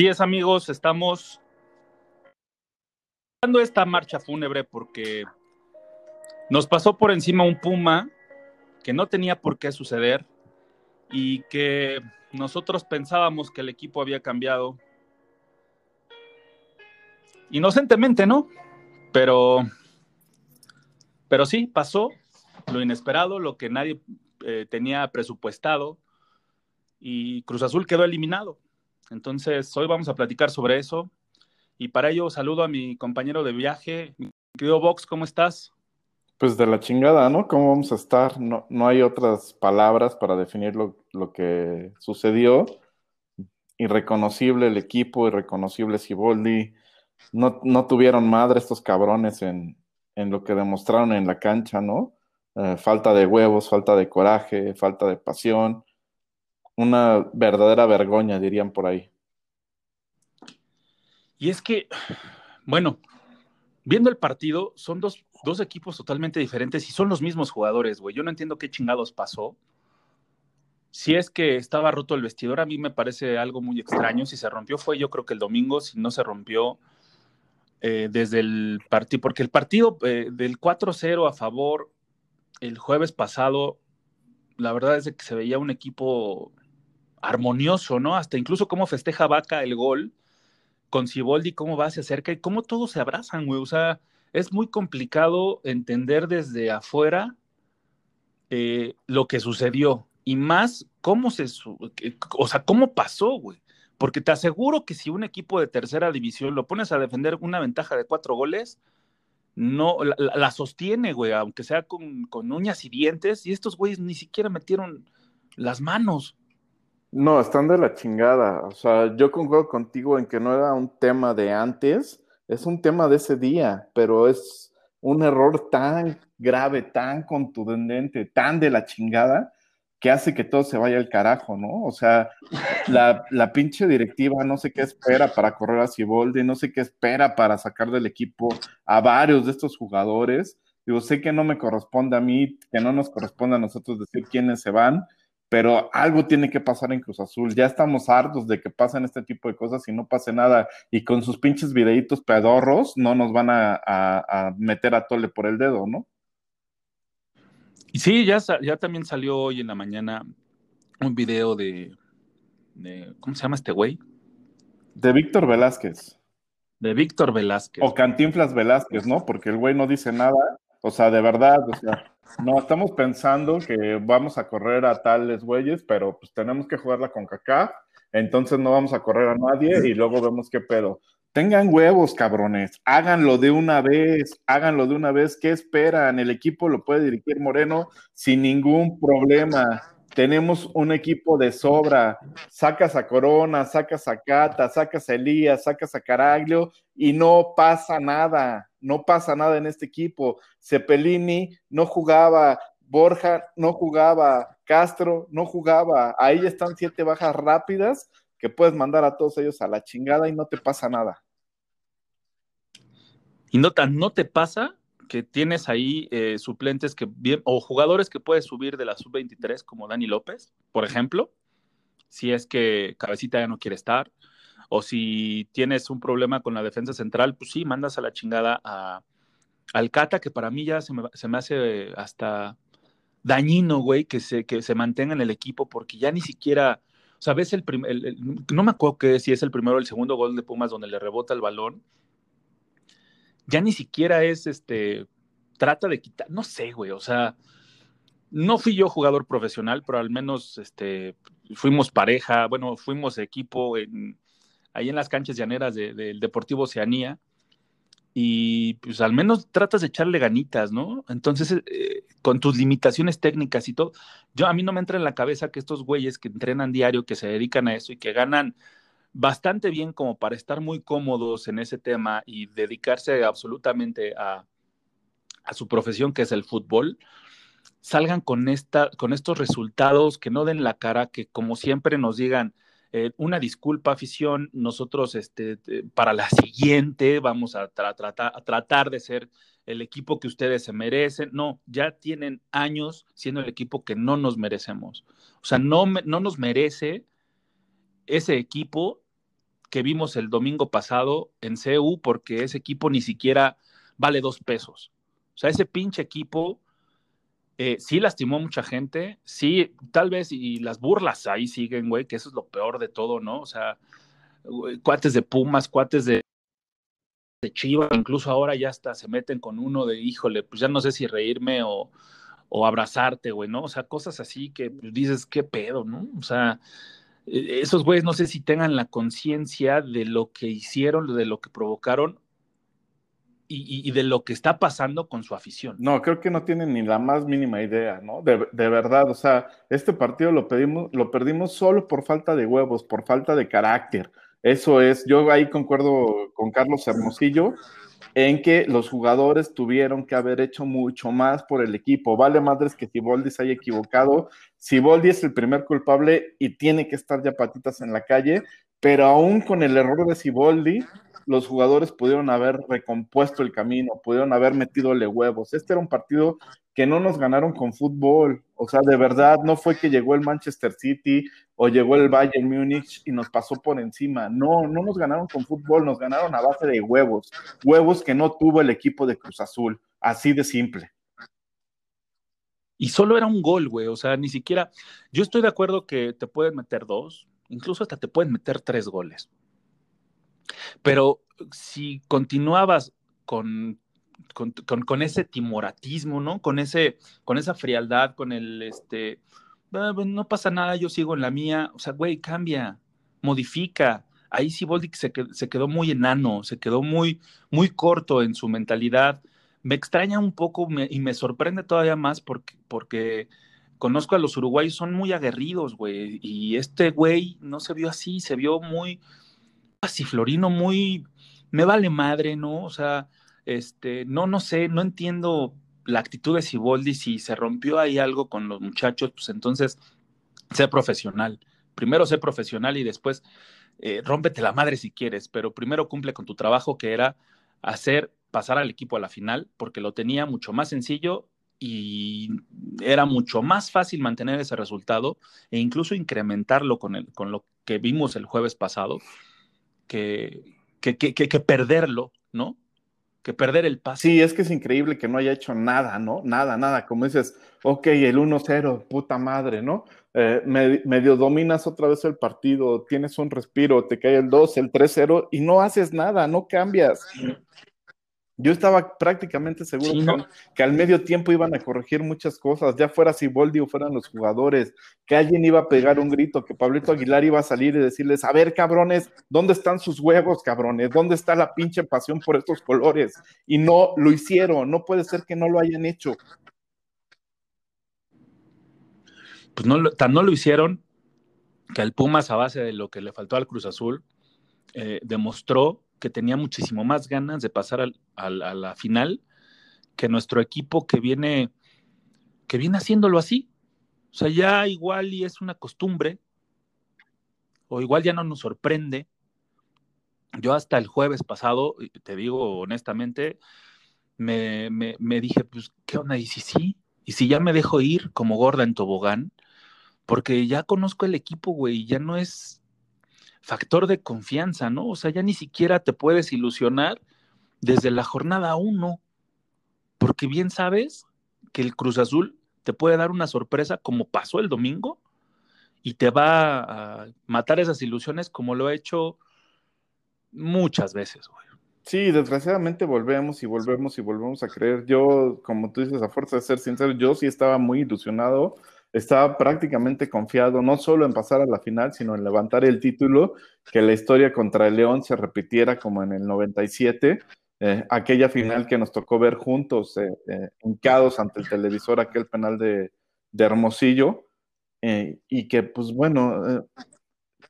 Así es, amigos, estamos dando esta marcha fúnebre porque nos pasó por encima un puma que no tenía por qué suceder y que nosotros pensábamos que el equipo había cambiado. Inocentemente, ¿no? Pero, pero sí, pasó lo inesperado, lo que nadie eh, tenía presupuestado y Cruz Azul quedó eliminado. Entonces, hoy vamos a platicar sobre eso. Y para ello saludo a mi compañero de viaje, mi querido Vox, ¿cómo estás? Pues de la chingada, ¿no? ¿Cómo vamos a estar? No, no hay otras palabras para definir lo, lo, que sucedió. Irreconocible el equipo, irreconocible Siboldi. No, no tuvieron madre estos cabrones en, en, lo que demostraron en la cancha, ¿no? Eh, falta de huevos, falta de coraje, falta de pasión una verdadera vergüenza, dirían por ahí. Y es que, bueno, viendo el partido, son dos, dos equipos totalmente diferentes y son los mismos jugadores, güey. Yo no entiendo qué chingados pasó. Si es que estaba roto el vestidor, a mí me parece algo muy extraño. Si se rompió fue yo creo que el domingo, si no se rompió eh, desde el partido, porque el partido eh, del 4-0 a favor el jueves pasado, la verdad es que se veía un equipo armonioso, ¿no? Hasta incluso cómo festeja Vaca el gol con Ciboldi, cómo va, se acerca y cómo todos se abrazan, güey. O sea, es muy complicado entender desde afuera eh, lo que sucedió y más cómo se, o sea, cómo pasó, güey. Porque te aseguro que si un equipo de tercera división lo pones a defender una ventaja de cuatro goles, no la, sostiene, güey, aunque sea con, con uñas y dientes, y estos güeyes ni siquiera metieron las manos. No, están de la chingada. O sea, yo concuerdo contigo en que no era un tema de antes, es un tema de ese día, pero es un error tan grave, tan contundente, tan de la chingada, que hace que todo se vaya al carajo, ¿no? O sea, la, la pinche directiva no sé qué espera para correr a Ciboldi, no sé qué espera para sacar del equipo a varios de estos jugadores. Digo, sé que no me corresponde a mí, que no nos corresponde a nosotros decir quiénes se van, pero algo tiene que pasar en Cruz Azul. Ya estamos hartos de que pasen este tipo de cosas y no pase nada. Y con sus pinches videitos pedorros no nos van a, meter a tole por el dedo, ¿no? Y sí, ya, ya también salió hoy en la mañana un video de, de ¿cómo se llama este güey? De Víctor Velázquez. De Víctor Velázquez. O Cantinflas Velázquez, ¿no? Porque el güey no dice nada. O sea, de verdad, o sea, no, estamos pensando que vamos a correr a tales güeyes, pero pues tenemos que jugarla con CACAF, entonces no vamos a correr a nadie y luego vemos qué pedo. Tengan huevos, cabrones, háganlo de una vez, háganlo de una vez. ¿Qué esperan? El equipo lo puede dirigir Moreno sin ningún problema. Tenemos un equipo de sobra. Sacas a Corona, sacas a Cata, sacas a Elías, sacas a Caraglio y no pasa nada no pasa nada en este equipo. Cepelini no jugaba, Borja no jugaba, Castro no jugaba. Ahí están siete bajas rápidas que puedes mandar a todos ellos a la chingada y no te pasa nada. Y nota, ¿no te pasa que tienes ahí eh, suplentes que bien, o jugadores que puedes subir de la sub-23 como Dani López, por ejemplo, si es que Cabecita ya no quiere estar, o si tienes un problema con la defensa central, pues sí, mandas a la chingada a, al Cata, que para mí ya se me, se me hace hasta dañino, güey, que se, que se mantenga en el equipo, porque ya ni siquiera, o sea, ves el, no me acuerdo que si es el primero o el segundo gol de Pumas donde le rebota el balón, ya ni siquiera es, este, trata de quitar, no sé, güey, o sea, no fui yo jugador profesional, pero al menos, este, fuimos pareja, bueno, fuimos equipo en, ahí en las canchas llaneras del Deportivo Oceanía y pues al menos tratas de echarle ganitas, ¿no? Entonces, eh, con tus limitaciones técnicas y todo, yo a mí no me entra en la cabeza que estos güeyes que entrenan diario, que se dedican a eso y que ganan bastante bien como para estar muy cómodos en ese tema y dedicarse absolutamente a, a su profesión, que es el fútbol, salgan con, esta, con estos resultados, que no den la cara, que como siempre nos digan, eh, una disculpa, afición. Nosotros, este, para la siguiente, vamos a, tratar de ser el equipo que ustedes se merecen. No, ya tienen años siendo el equipo que no nos merecemos. O sea, no, no nos merece ese equipo que vimos el domingo pasado en CEU, porque ese equipo ni siquiera vale dos pesos. O sea, ese pinche equipo eh, sí lastimó mucha gente, sí, tal vez, y las burlas ahí siguen, güey, que eso es lo peor de todo, ¿no? O sea, cuates de Pumas, cuates de, Chivas, incluso ahora ya hasta se meten con uno de, híjole, pues ya no sé si reírme o, o abrazarte, güey, ¿no? O sea, cosas así que dices, qué pedo, ¿no? O sea, esos güeyes no sé si tengan la conciencia de lo que hicieron, de lo que provocaron y, de lo que está pasando con su afición. No, creo que no tienen ni la más mínima idea, ¿no? De, verdad, o sea, este partido lo, pedimos, lo perdimos solo por falta de huevos, por falta de carácter. Eso es, yo ahí concuerdo con Carlos Hermosillo en que los jugadores tuvieron que haber hecho mucho más por el equipo. Vale madres que Siboldi se haya equivocado. Siboldi es el primer culpable y tiene que estar ya patitas en la calle, pero aún con el error de Siboldi, los jugadores pudieron haber recompuesto el camino, pudieron haber metidole huevos. Este era un partido que no nos ganaron con fútbol. O sea, de verdad, no fue que llegó el Manchester City o llegó el Bayern Múnich y nos pasó por encima. No, no nos ganaron con fútbol, nos ganaron a base de huevos. Huevos que no tuvo el equipo de Cruz Azul. Así de simple. Y solo era un gol, güey. O sea, ni siquiera. Yo estoy de acuerdo que te pueden meter dos, incluso hasta te pueden meter tres goles. Pero si continuabas con, con, ese timoratismo, ¿no? Con, ese, con esa frialdad, con el, este, ah, no pasa nada, yo sigo en la mía. O sea, güey, cambia, modifica. Ahí sí Boldic se, se quedó muy enano, se quedó muy, muy corto en su mentalidad. Me extraña un poco y me sorprende todavía más porque, porque conozco a los uruguayos, son muy aguerridos, güey. Y este güey no se vio así, se vio muy, así Florino muy, me vale madre, ¿no? O sea, este, no, no sé, no entiendo la actitud de Siboldi, si se rompió ahí algo con los muchachos, pues entonces sé profesional. Primero sé profesional y después eh, rómpete la madre si quieres, pero primero cumple con tu trabajo que era hacer pasar al equipo a la final, porque lo tenía mucho más sencillo y era mucho más fácil mantener ese resultado e incluso incrementarlo con, el, con lo que vimos el jueves pasado que, que, perderlo, ¿no? Que perder el paso. Sí, es que es increíble que no haya hecho nada, ¿no? Nada, nada. Como dices, ok, el 1-0, puta madre, ¿no? Eh, medio dominas otra vez el partido, tienes un respiro, te cae el 2, el 3-0 y no haces nada, no cambias. Yo estaba prácticamente seguro que, al medio tiempo iban a corregir muchas cosas, ya fuera Siboldi o fueran los jugadores, que alguien iba a pegar un grito, que Pablito Aguilar iba a salir y decirles, a ver, cabrones, ¿dónde están sus huevos, cabrones? ¿Dónde está la pinche pasión por estos colores? Y no lo hicieron, no puede ser que no lo hayan hecho. Pues no, tan no lo hicieron que el Pumas, a base de lo que le faltó al Cruz Azul, eh, demostró que tenía muchísimo más ganas de pasar a la final que nuestro equipo que viene, que viene haciéndolo así. O sea, ya igual y es una costumbre, o igual ya no nos sorprende. Yo hasta el jueves pasado, te digo honestamente, me, me dije, pues, ¿qué onda? Y si sí, y si ya me dejo ir como gorda en tobogán, porque ya conozco el equipo, güey, ya no es factor de confianza, ¿no? O sea, ya ni siquiera te puedes ilusionar desde la jornada uno, porque bien sabes que el Cruz Azul te puede dar una sorpresa como pasó el domingo y te va a matar esas ilusiones como lo ha hecho muchas veces. Sí, desgraciadamente volvemos y volvemos y volvemos a creer. Yo, como tú dices, a fuerza de ser sincero, yo sí estaba muy ilusionado estaba prácticamente confiado no solo en pasar a la final, sino en levantar el título, que la historia contra el León se repitiera como en el 97, eh, aquella final que nos tocó ver juntos, eh, eh, hincados ante el televisor, aquel penal de, Hermosillo, y que pues bueno,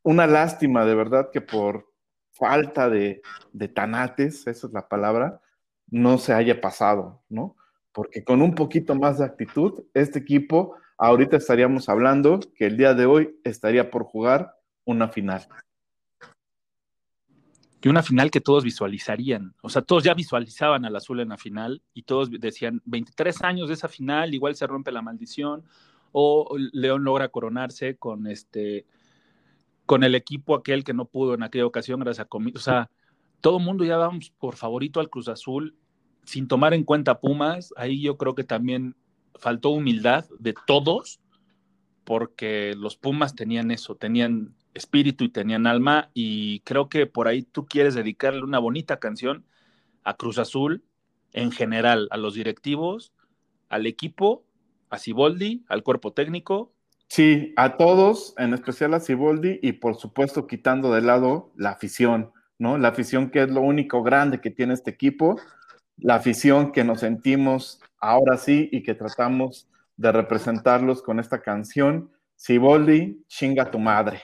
una lástima de verdad que por falta de, de tanates, esa es la palabra, no se haya pasado, ¿no? Porque con un poquito más de actitud, este equipo ahorita estaríamos hablando que el día de hoy estaría por jugar una final. Y una final que todos visualizarían. O sea, todos ya visualizaban al azul en la final y todos decían, 23 años de esa final, igual se rompe la maldición, o León logra coronarse con este con el equipo aquel que no pudo en aquella ocasión gracias a Comi. O sea, todo el mundo ya vamos por favorito al Cruz Azul, sin tomar en cuenta Pumas. Ahí yo creo que también faltó humildad de todos, porque los Pumas tenían eso, tenían espíritu y tenían alma, y creo que por ahí tú quieres dedicarle una bonita canción a Cruz Azul en general, a los directivos, al equipo, a Ciboldi, al cuerpo técnico. Sí, a todos, en especial a Ciboldi, y por supuesto quitando de lado la afición, ¿no? La afición que es lo único grande que tiene este equipo, la afición que nos sentimos ahora sí y que tratamos de representarlos con esta canción, Siboldi, chinga tu madre.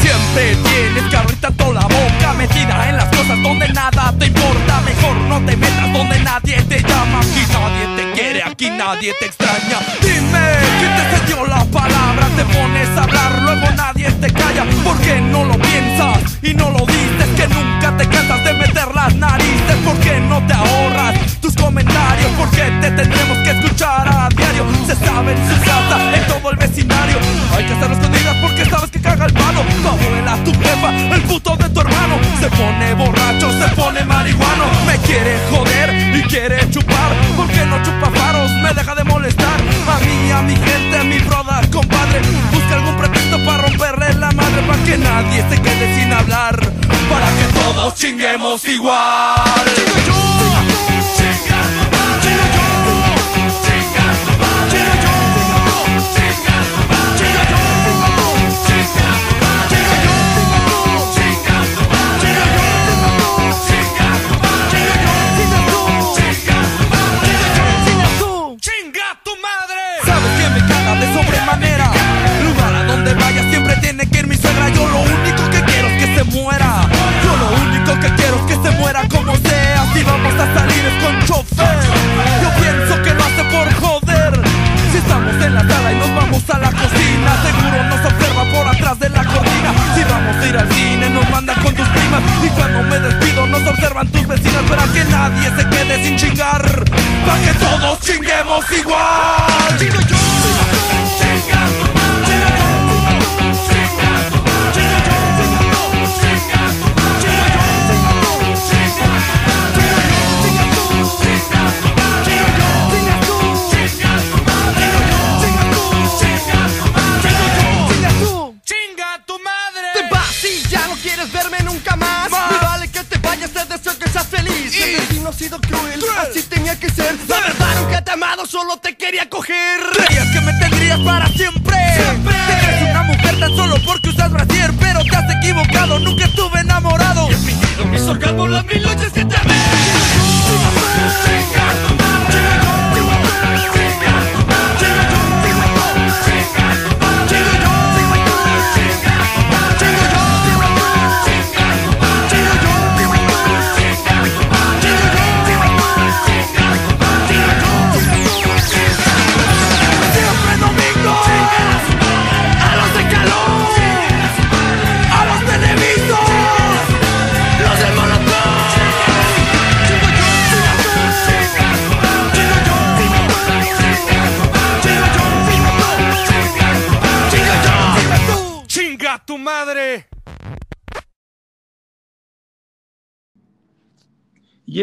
Siempre tienes que abrir la boca metida en las cosas donde nada te importa. Mejor no te metas donde nadie te llama. Aquí nadie te quiere, aquí nadie te extraña. Dime, ¿quién te dio la palabra? Te pones a hablar, luego nadie te calla. Porque no lo piensas y no lo dices. Que nunca te cansas de meter las narices. Porque no te ahorras tus comentarios. Porque te tendremos que escuchar a diario. Se sabe en su en todo el vecindario. Hay que hacerlo escondidas porque sabes que caga el palo. Tu abuela, tu jefa, el puto de tu hermano. Se pone borracho, se pone marihuano. Me quiere joder y quiere chupar. Porque no chupa me deja de molestar. A mí, a mi gente, a mi brother, compadre. Busca algún pretexto para romperle la madre. Para que nadie se quede sin hablar. Para que todos chinguemos igual. Chingo yo. Muera. Yo lo único que quiero es que se muera como sea. Si vamos a salir es con chofer. Yo pienso que lo hace por joder. Si estamos en la sala y nos vamos a la cocina, seguro nos observa por atrás de la cortina. Si vamos a ir al cine, nos mandan con tus primas. Y cuando me despido, nos observan tus vecinas. Para que nadie se quede sin chingar. Para que todos chinguemos igual.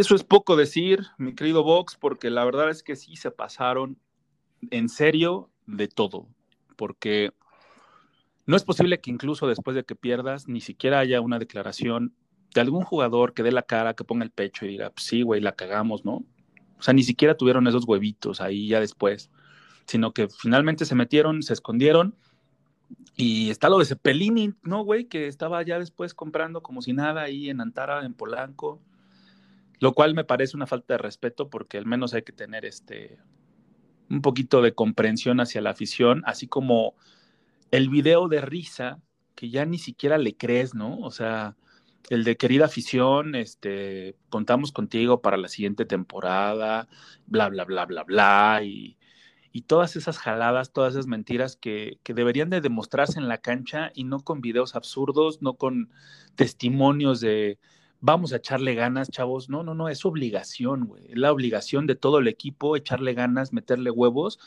Eso es poco decir, mi querido Vox, porque la verdad es que sí se pasaron en serio de todo, porque no es posible que incluso después de que pierdas, ni siquiera haya una declaración de algún jugador que dé la cara, que ponga el pecho y diga, pues sí, güey, la cagamos, ¿no? O sea, ni siquiera tuvieron esos huevitos ahí ya después, sino que finalmente se metieron, se escondieron. Y está lo de Cepelini, ¿no, güey? Que estaba ya después comprando como si nada ahí en Antara, en Polanco. Lo cual me parece una falta de respeto porque al menos hay que tener este un poquito de comprensión hacia la afición, así como el video de risa que ya ni siquiera le crees, ¿no? O sea, el de querida afición, este, contamos contigo para la siguiente temporada, bla, bla, bla, bla, bla, y, y todas esas jaladas, todas esas mentiras que, que, deberían de demostrarse en la cancha y no con videos absurdos, no con testimonios de vamos a echarle ganas, chavos. No, no, no, es obligación, güey. Es la obligación de todo el equipo echarle ganas, meterle huevos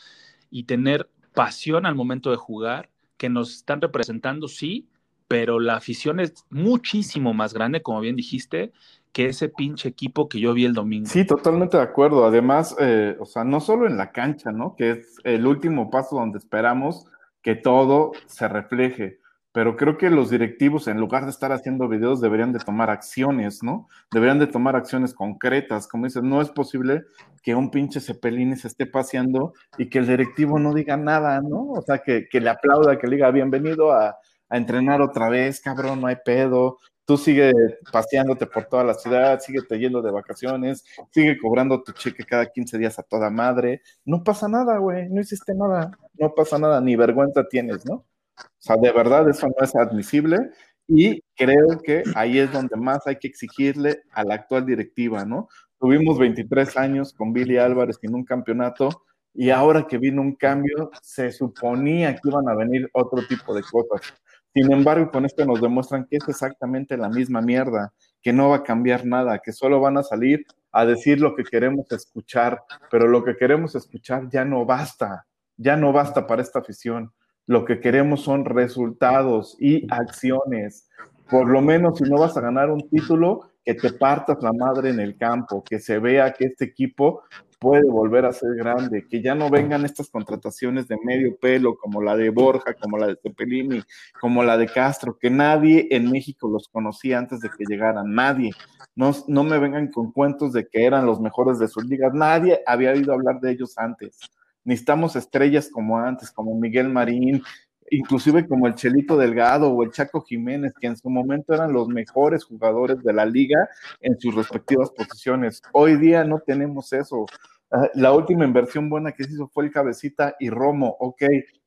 y tener pasión al momento de jugar, que nos están representando, sí, pero la afición es muchísimo más grande, como bien dijiste, que ese pinche equipo que yo vi el domingo. Sí, totalmente de acuerdo. Además, eh, o sea, no solo en la cancha, ¿no? Que es el último paso donde esperamos que todo se refleje. Pero creo que los directivos, en lugar de estar haciendo videos, deberían de tomar acciones, ¿no? Deberían de tomar acciones concretas. Como dices, no es posible que un pinche Cepelini se esté paseando y que el directivo no diga nada, ¿no? O sea, que, le aplauda, que le diga bienvenido a, a entrenar otra vez, cabrón, no hay pedo. Tú sigue paseándote por toda la ciudad, sigue yendo de vacaciones, sigue cobrando tu cheque cada 15 días a toda madre. No pasa nada, güey, no hiciste nada, no pasa nada, ni vergüenza tienes, ¿no? O sea, de verdad eso no es admisible y creo que ahí es donde más hay que exigirle a la actual directiva, ¿no? Tuvimos 23 años con Billy Álvarez en un campeonato y ahora que vino un cambio, se suponía que iban a venir otro tipo de cosas. Sin embargo, con esto nos demuestran que es exactamente la misma mierda, que no va a cambiar nada, que solo van a salir a decir lo que queremos escuchar, pero lo que queremos escuchar ya no basta, ya no basta para esta afición. Lo que queremos son resultados y acciones. Por lo menos si no vas a ganar un título, que te partas la madre en el campo, que se vea que este equipo puede volver a ser grande, que ya no vengan estas contrataciones de medio pelo como la de Borja, como la de Cepelini, como la de Castro, que nadie en México los conocía antes de que llegaran, nadie. No, no me vengan con cuentos de que eran los mejores de sus ligas, nadie había oído hablar de ellos antes. Necesitamos estrellas como antes, como Miguel Marín, inclusive como el Chelito Delgado o el Chaco Jiménez, que en su momento eran los mejores jugadores de la liga en sus respectivas posiciones. Hoy día no tenemos eso. Ah, la última inversión buena que se hizo fue el Cabecita y Romo. Ok,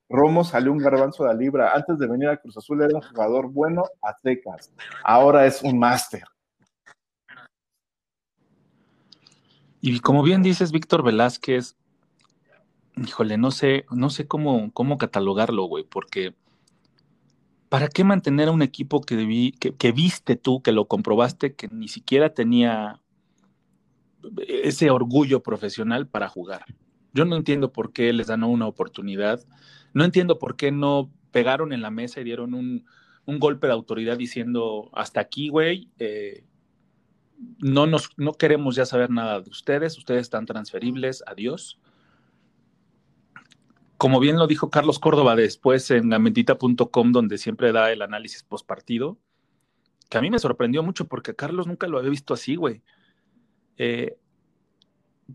Romo salió un garbanzo de la libra. Antes de venir a Cruz Azul era un jugador bueno a secas. Ahora es un máster. Y como bien dices, Víctor Velázquez, híjole, no sé, no sé cómo, cómo catalogarlo, güey, porque ¿para qué mantener a un equipo que, que viste tú, que lo comprobaste, que ni siquiera tenía ese orgullo profesional para jugar. Yo no entiendo por qué les dan una oportunidad. No entiendo por qué no pegaron en la mesa y dieron un, golpe de autoridad diciendo, hasta aquí, güey, eh, no, nos, no queremos ya saber nada de ustedes, ustedes están transferibles, adiós. Como bien lo dijo Carlos Córdoba después en lamentita.com, donde siempre da el análisis post partido, que a mí me sorprendió mucho porque Carlos nunca lo había visto así, güey. Eh,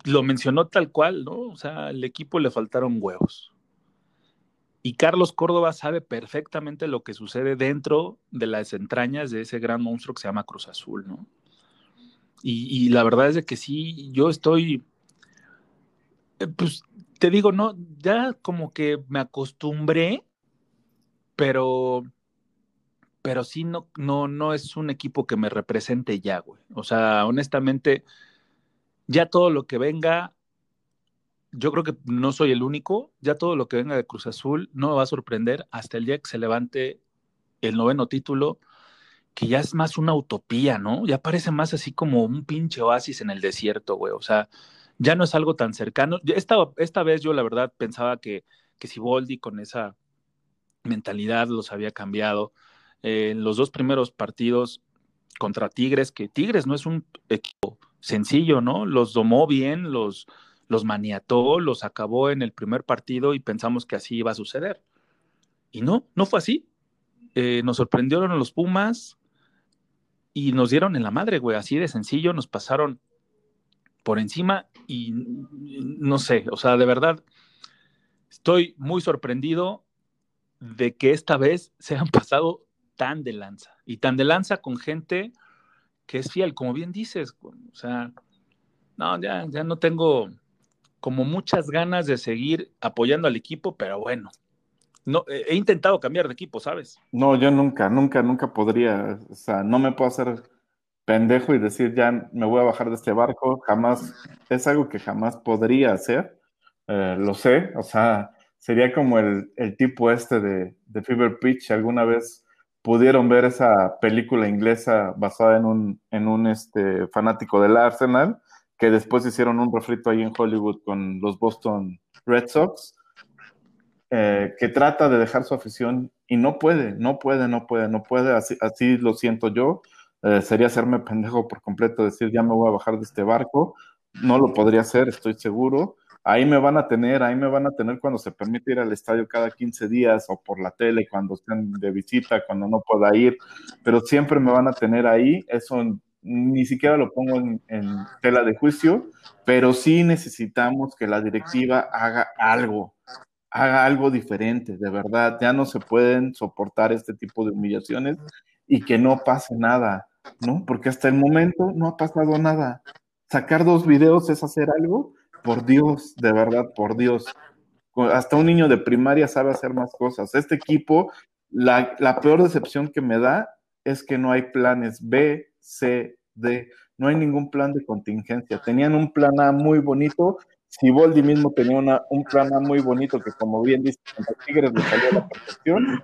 lo mencionó tal cual, ¿no? O sea, al equipo le faltaron huevos. Y Carlos Córdoba sabe perfectamente lo que sucede dentro de las entrañas de ese gran monstruo que se llama Cruz Azul, ¿no? Y, la verdad es de que sí, yo estoy, eh, pues te digo, no, ya como que me acostumbré, pero, pero sí no, no, no es un equipo que me represente ya, güey. O sea, honestamente, ya todo lo que venga, yo creo que no soy el único, ya todo lo que venga de Cruz Azul no me va a sorprender hasta el día que se levante el noveno título, que ya es más una utopía, ¿no? Ya parece más así como un pinche oasis en el desierto, güey. O sea, ya no es algo tan cercano. Esta, esta vez yo la verdad pensaba que, que si Boldi con esa mentalidad los había cambiado. en los dos primeros partidos contra Tigres, que Tigres no es un equipo sencillo, ¿no? Los domó bien, los, los maniató, los acabó en el primer partido y pensamos que así iba a suceder. Y no, no fue así. Eh, nos sorprendieron los Pumas y nos dieron en la madre, güey, así de sencillo, nos pasaron por encima y no sé, o sea, de verdad, estoy muy sorprendido de que esta vez se han pasado tan de lanza y tan de lanza con gente que es fiel, como bien dices, o sea, no, ya, ya no tengo como muchas ganas de seguir apoyando al equipo, pero bueno, no, he intentado cambiar de equipo, ¿sabes? No, yo nunca, nunca, nunca podría, o sea, no me puedo hacer pendejo y decir ya me voy a bajar de este barco, jamás, es algo que jamás podría hacer, eh, lo sé, o sea, sería como el, tipo este de, de, Fever Pitch, alguna vez pudieron ver esa película inglesa basada en un, en un este, fanático del Arsenal, que después hicieron un refrito ahí en Hollywood con los Boston Red Sox, eh, que trata de dejar su afición y no puede, no puede, no puede, no puede, así, así lo siento yo, eh, sería hacerme pendejo por completo, decir ya me voy a bajar de este barco, no lo podría hacer, estoy seguro. Ahí me van a tener, ahí me van a tener cuando se permite ir al estadio cada 15 días o por la tele, cuando estén de visita, cuando no pueda ir, pero siempre me van a tener ahí. Eso ni siquiera lo pongo en, en tela de juicio, pero sí necesitamos que la directiva haga algo, haga algo diferente, de verdad. Ya no se pueden soportar este tipo de humillaciones y que no pase nada. ¿No? Porque hasta el momento no ha pasado nada. Sacar dos videos es hacer algo, por Dios, de verdad, por Dios. Hasta un niño de primaria sabe hacer más cosas. Este equipo, la, la peor decepción que me da es que no hay planes B, C, D. No hay ningún plan de contingencia. Tenían un plan A muy bonito Siboldi mismo tenía un plan A muy bonito que, como bien dice, a Tigres le salió a la perfección,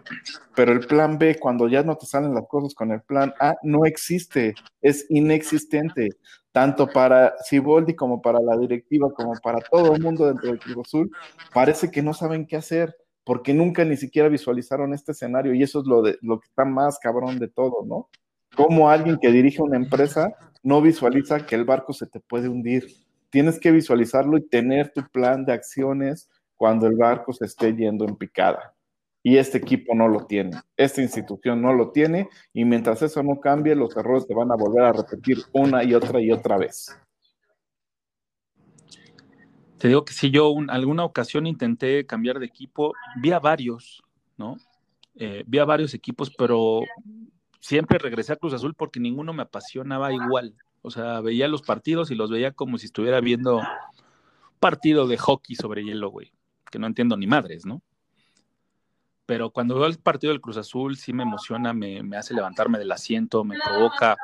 pero el plan B, cuando ya no te salen las cosas con el plan A, no existe, es inexistente, tanto para Siboldi como para la directiva, como para todo el mundo dentro del Club Azul. Parece que no saben qué hacer, porque nunca ni siquiera visualizaron este escenario, y eso es lo, de, lo que está más cabrón de todo, ¿no? Como alguien que dirige una empresa no visualiza que el barco se te puede hundir tienes que visualizarlo y tener tu plan de acciones cuando el barco se esté yendo en picada. Y este equipo no lo tiene, esta institución no lo tiene, y mientras eso no cambie, los errores se van a volver a repetir una y otra y otra vez. Te digo que si yo en alguna ocasión intenté cambiar de equipo, vi a varios, ¿no? Eh, vi a varios equipos, pero siempre regresé a Cruz Azul porque ninguno me apasionaba igual. O sea, veía los partidos y los veía como si estuviera viendo partido de hockey sobre hielo, güey. Que no entiendo ni madres, ¿no? Pero cuando veo el partido del Cruz Azul, sí me emociona, me, hace levantarme del asiento, me provoca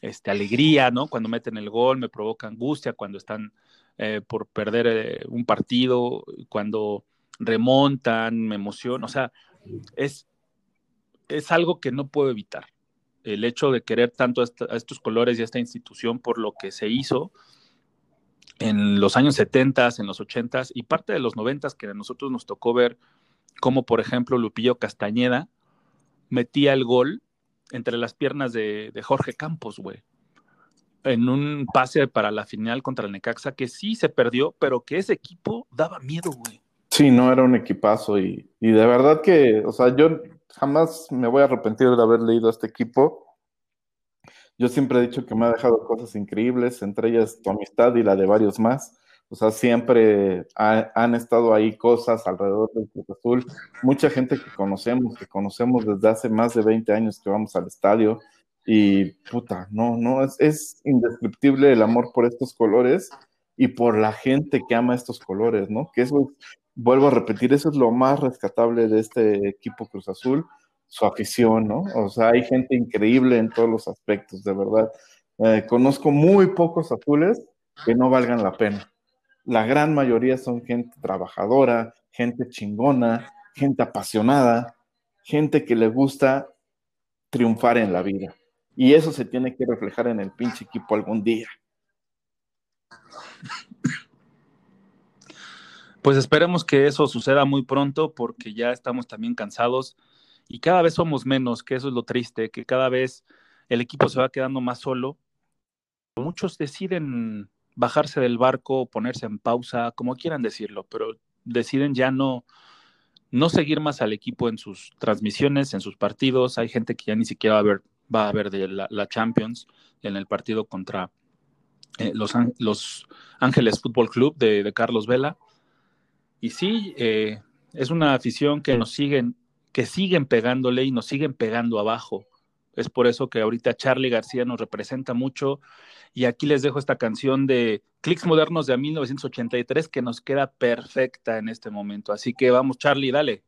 este, alegría, ¿no? Cuando meten el gol, me provoca angustia, cuando están eh, por perder eh, un partido, cuando remontan, me emociona. O sea, es, es algo que no puedo evitar el hecho de querer tanto a, estos colores y a esta institución por lo que se hizo en los años 70, en los 80 y parte de los 90 que a nosotros nos tocó ver como por ejemplo Lupillo Castañeda metía el gol entre las piernas de, Jorge Campos, güey. En un pase para la final contra el Necaxa que sí se perdió, pero que ese equipo daba miedo, güey. Sí, no era un equipazo y, y de verdad que, o sea, yo jamás me voy a arrepentir de haber leído a este equipo. Yo siempre he dicho que me ha dejado cosas increíbles, entre ellas tu amistad y la de varios más. O sea, siempre han estado ahí cosas alrededor del Cruz Azul. Mucha gente que conocemos, que conocemos desde hace más de 20 años que vamos al estadio. Y puta, no, no, es, es indescriptible el amor por estos colores y por la gente que ama estos colores, ¿no? Que eso vuelvo a repetir, eso es lo más rescatable de este equipo Cruz Azul, su afición, ¿no? O sea, hay gente increíble en todos los aspectos, de verdad. Eh, conozco muy pocos azules que no valgan la pena. La gran mayoría son gente trabajadora, gente chingona, gente apasionada, gente que le gusta triunfar en la vida. Y eso se tiene que reflejar en el pinche equipo algún día. Pues esperemos que eso suceda muy pronto porque ya estamos también cansados y cada vez somos menos, que eso es lo triste, que cada vez el equipo se va quedando más solo. Muchos deciden bajarse del barco, ponerse en pausa, como quieran decirlo, pero deciden ya no, no seguir más al equipo en sus transmisiones, en sus partidos. Hay gente que ya ni siquiera va a ver, va a ver de la, Champions en el partido contra eh, los, los, Ángeles Fútbol Club de, Carlos Vela. Y sí, eh, es una afición que nos siguen, que siguen pegándole y nos siguen pegando abajo. Es por eso que ahorita Charlie García nos representa mucho. Y aquí les dejo esta canción de Clicks Modernos de 1983 que nos queda perfecta en este momento. Así que vamos, Charlie, dale.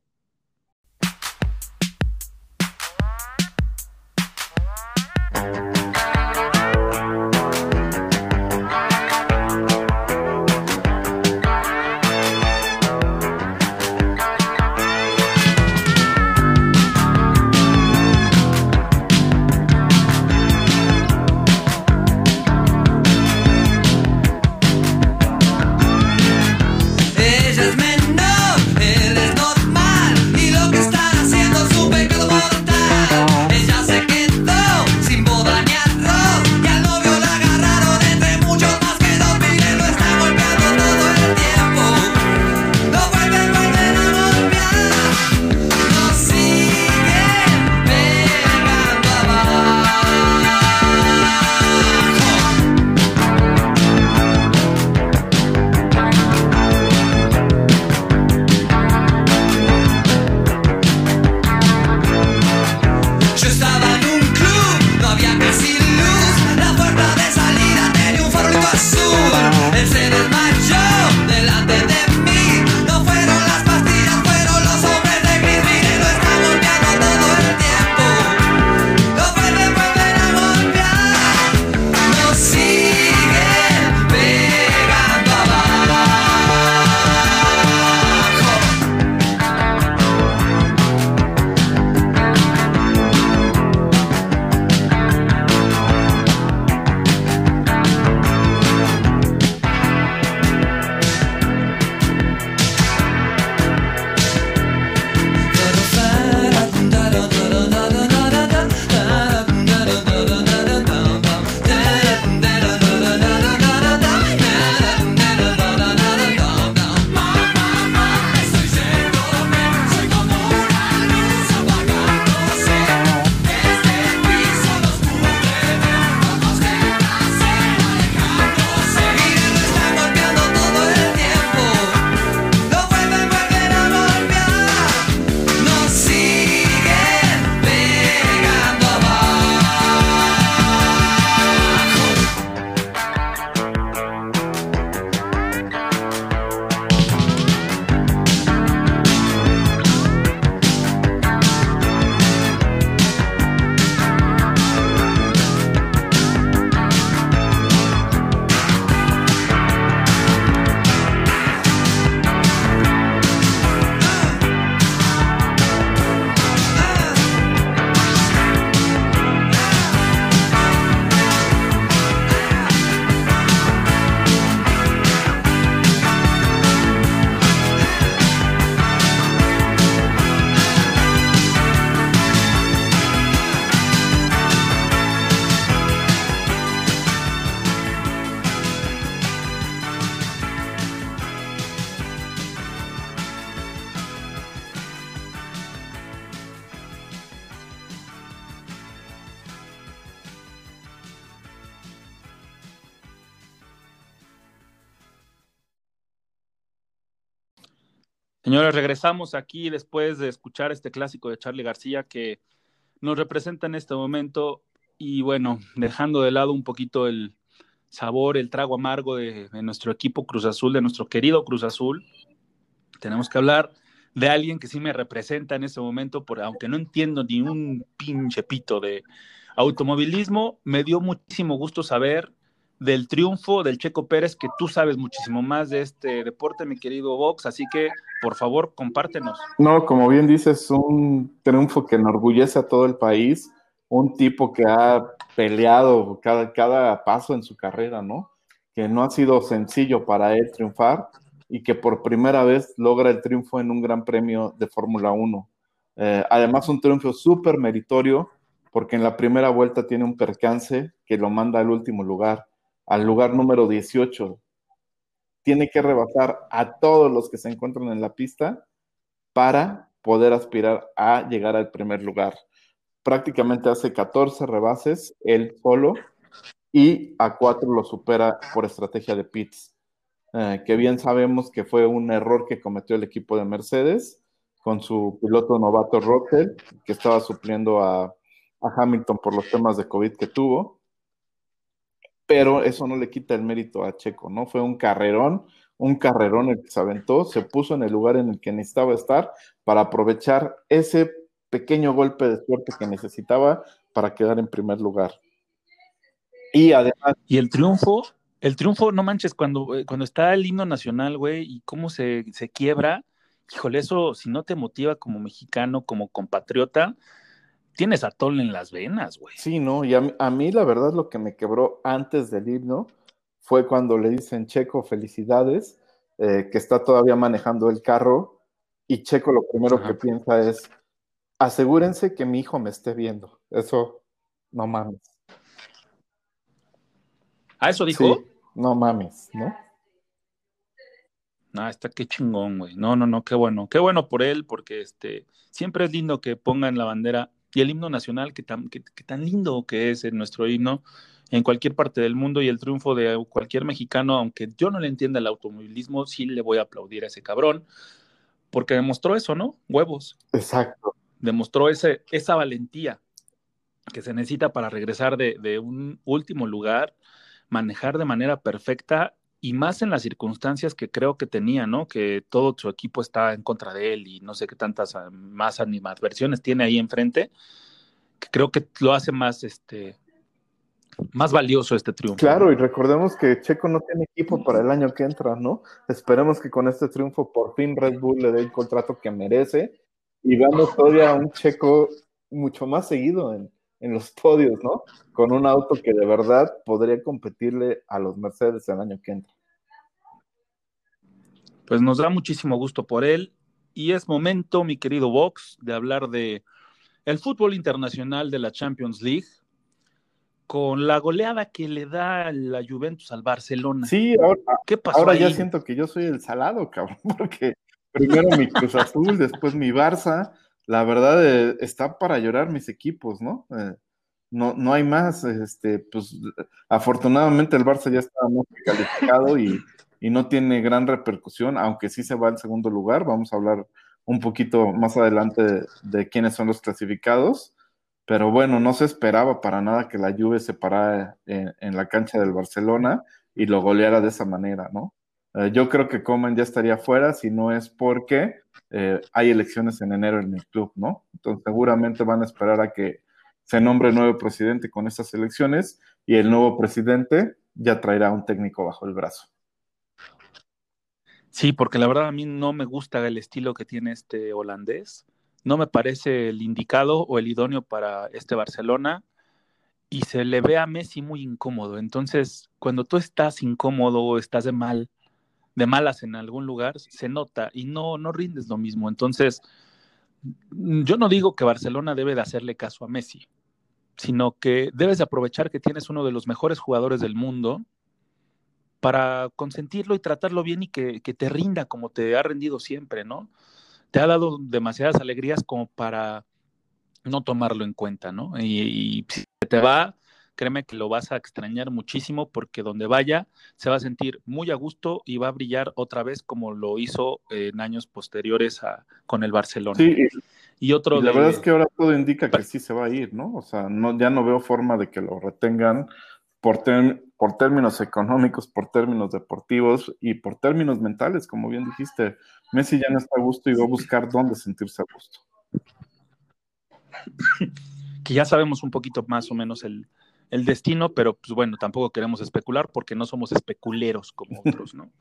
Señores, regresamos aquí después de escuchar este clásico de Charlie García que nos representa en este momento. Y bueno, dejando de lado un poquito el sabor, el trago amargo de, nuestro equipo Cruz Azul, de nuestro querido Cruz Azul, tenemos que hablar de alguien que sí me representa en este momento, por, aunque no entiendo ni un pinche pito de automovilismo, me dio muchísimo gusto saber del triunfo del Checo Pérez, que tú sabes muchísimo más de este deporte, mi querido Vox, así que por favor, compártenos. No, como bien dices, un triunfo que enorgullece a todo el país, un tipo que ha peleado cada, cada paso en su carrera, ¿no? Que no ha sido sencillo para él triunfar y que por primera vez logra el triunfo en un gran premio de Fórmula 1. Eh, además, un triunfo súper meritorio porque en la primera vuelta tiene un percance que lo manda al último lugar al lugar número 18. Tiene que rebasar a todos los que se encuentran en la pista para poder aspirar a llegar al primer lugar. Prácticamente hace 14 rebases él solo y a 4 lo supera por estrategia de pits. Eh, que bien sabemos que fue un error que cometió el equipo de Mercedes con su piloto novato Rockel, que estaba supliendo a, Hamilton por los temas de COVID que tuvo. Pero eso no le quita el mérito a Checo, ¿no? Fue un carrerón, un carrerón el que se aventó, se puso en el lugar en el que necesitaba estar para aprovechar ese pequeño golpe de suerte que necesitaba para quedar en primer lugar. Y además. Y el triunfo, el triunfo, no manches, cuando, eh, cuando está el himno nacional, güey, y cómo se, se quiebra, híjole, eso si no te motiva como mexicano, como compatriota, tienes atol en las venas, güey. Sí, no, y a, mí la verdad lo que me quebró antes del himno fue cuando le dicen Checo, felicidades, eh, que está todavía manejando el carro, y Checo lo primero que piensa es, asegúrense que mi hijo me esté viendo. Eso, no mames. ¿A eso dijo? no mames, ¿no? Ah, está qué chingón, güey. No, no, no, qué bueno. Qué bueno por él, porque este, siempre es lindo que pongan la bandera y el himno nacional, que tan, que, tan lindo que es en nuestro himno en cualquier parte del mundo y el triunfo de cualquier mexicano, aunque yo no le entienda el automovilismo, sí le voy a aplaudir a ese cabrón, porque demostró eso, ¿no? Huevos. Exacto. Demostró ese, esa valentía que se necesita para regresar de, de un último lugar, manejar de manera perfecta y más en las circunstancias que creo que tenía, ¿no? Que todo su equipo está en contra de él y no sé qué tantas ah, más animadversiones tiene ahí enfrente, que creo que lo hace más, este, más valioso este triunfo. Claro, y recordemos que Checo no tiene equipo para el año que entra, ¿no? Esperemos que con este triunfo por fin Red Bull le dé el contrato que merece y veamos todavía a un Checo mucho más seguido en, en los podios, ¿no? Con un auto que de verdad podría competirle a los Mercedes el año que entra. Pues nos da muchísimo gusto por él y es momento, mi querido Vox, de hablar de el fútbol internacional de la Champions League con la goleada que le da la Juventus al Barcelona. Sí, ahora, ¿Qué pasó ahora ya siento que yo soy el salado, cabrón, porque primero mi Cruz Azul, después mi Barça, la verdad eh, está para llorar mis equipos, ¿no? Eh, no, no hay más, este, pues afortunadamente el Barça ya está muy calificado y, no tiene gran repercusión, aunque sí se va al segundo lugar, vamos a hablar un poquito más adelante de, quiénes son los clasificados, pero bueno, no se esperaba para nada que la Juve se parara en, en la cancha del Barcelona y lo goleara de esa manera, ¿no? Eh, yo creo que Coman ya estaría fuera si no es porque eh, hay elecciones en enero en el club, ¿no? Entonces seguramente van a esperar a que se nombre nuevo presidente con estas elecciones y el nuevo presidente ya traerá un técnico bajo el brazo. Sí, porque la verdad a mí no me gusta el estilo que tiene este holandés. No me parece el indicado o el idóneo para este Barcelona y se le ve a Messi muy incómodo. Entonces, cuando tú estás incómodo o estás de mal, de malas en algún lugar, se nota y no, no rindes lo mismo. Entonces, yo no digo que Barcelona debe de hacerle caso a Messi, sino que debes de aprovechar que tienes uno de los mejores jugadores del mundo para consentirlo y tratarlo bien y que, te rinda como te ha rendido siempre, ¿no? Te ha dado demasiadas alegrías como para no tomarlo en cuenta, ¿no? Y, y si te va, créeme que lo vas a extrañar muchísimo porque donde vaya se va a sentir muy a gusto y va a brillar otra vez como lo hizo en años posteriores a, con el Barcelona. Sí, y otro la verdad es que ahora todo indica que sí se va a ir, ¿no? O sea, no, ya no veo forma de que lo retengan por, por términos económicos, por términos deportivos y por términos mentales, como bien dijiste. Messi ya no está a gusto y va a buscar dónde sentirse a gusto. Que ya sabemos un poquito más o menos el, el destino, pero pues bueno, tampoco queremos especular porque no somos especuleros como otros, ¿no?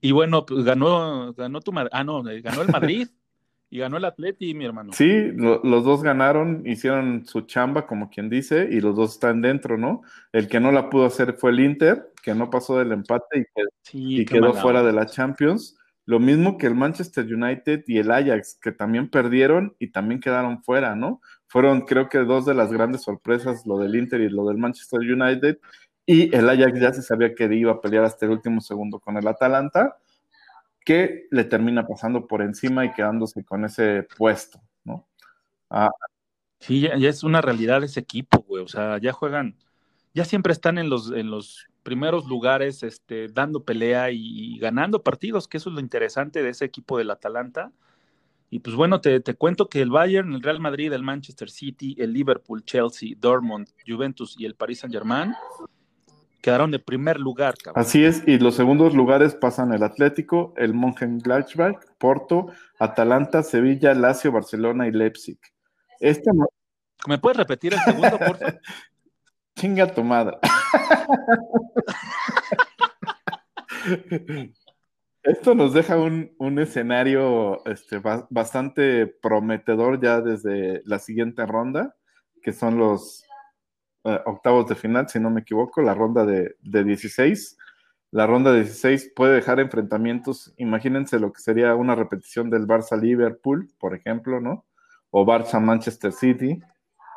y bueno, pues ganó, ganó tu ah no, ganó el Madrid y ganó el Atleti, mi hermano. Sí, los dos ganaron, hicieron su chamba, como quien dice, y los dos están dentro, ¿no? El que no la pudo hacer fue el Inter, que no pasó del empate y, quedó fuera de la Champions. Lo mismo que el Manchester United y el Ajax, que también perdieron y también quedaron fuera, ¿no? Fueron, creo que, dos de las grandes sorpresas, lo del Inter y lo del Manchester United, Y el Ajax ya se sabía que iba a pelear hasta el último segundo con el Atalanta, que le termina pasando por encima y quedándose con ese puesto, ¿no? Ah, sí, ya, es una realidad ese equipo, güey. O sea, ya juegan, ya siempre están en los, en los primeros lugares, este, dando pelea y, ganando partidos, que eso es lo interesante de ese equipo del Atalanta. Y pues bueno, te, te, cuento que el Bayern, el Real Madrid, el Manchester City, el Liverpool, Chelsea, Dortmund, Juventus y el Paris Saint Germain quedaron de primer lugar. Cabrón. Así es, y los segundos lugares pasan el Atlético, el Mönchengladbach, Porto, Atalanta, Sevilla, Lazio, Barcelona y Leipzig. Este ¿Me puedes repetir el segundo, por Chinga tu madre. Esto nos deja un, escenario este, bastante prometedor ya desde la siguiente ronda, que son los eh, octavos de final, si no me equivoco, la ronda de, de 16. La ronda de 16 puede dejar enfrentamientos, imagínense lo que sería una repetición del Barça-Liverpool, por ejemplo, ¿no? O Barça-Manchester City.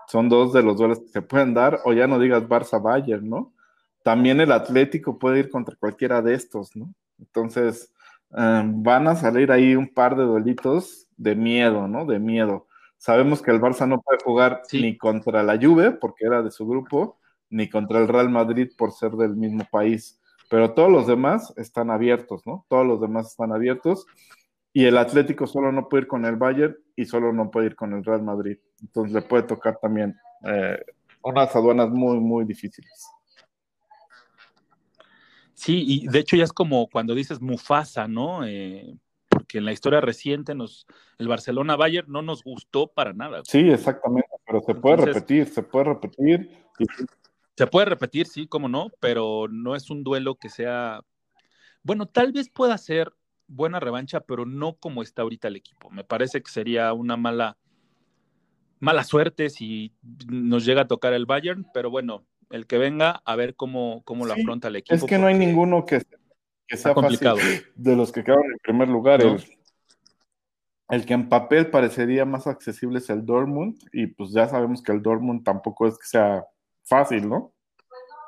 Son dos de los duelos que se pueden dar, o ya no digas Barça-Bayern, ¿no? También el Atlético puede ir contra cualquiera de estos, ¿no? Entonces, eh, van a salir ahí un par de duelitos de miedo, ¿no? De miedo. Sabemos que el Barça no puede jugar ni contra la Juve, porque era de su grupo, ni contra el Real Madrid por ser del mismo país. Pero todos los demás están abiertos, ¿no? Todos los demás están abiertos. Y el Atlético solo no puede ir con el Bayern y solo no puede ir con el Real Madrid. Entonces le puede tocar también eh, unas aduanas muy, muy difíciles. Sí, y de hecho ya es como cuando dices Mufasa, ¿no? Eh, porque en la historia reciente nos, el Barcelona Bayern no nos gustó para nada. Sí, exactamente, pero se puede repetir, se puede repetir. Se puede repetir, sí, cómo no, pero no es un duelo que sea, bueno, tal vez pueda ser buena revancha, pero no como está ahorita el equipo. Me parece que sería una mala, mala suerte si nos llega a tocar el Bayern, pero bueno, el que venga a ver cómo, cómo lo afronta el equipo. Es que no hay ninguno que que sea complicado. de los que quedaron en primer lugar. El, que en papel parecería más accesible es el Dortmund, y pues ya sabemos que el Dortmund tampoco es que sea fácil, ¿no?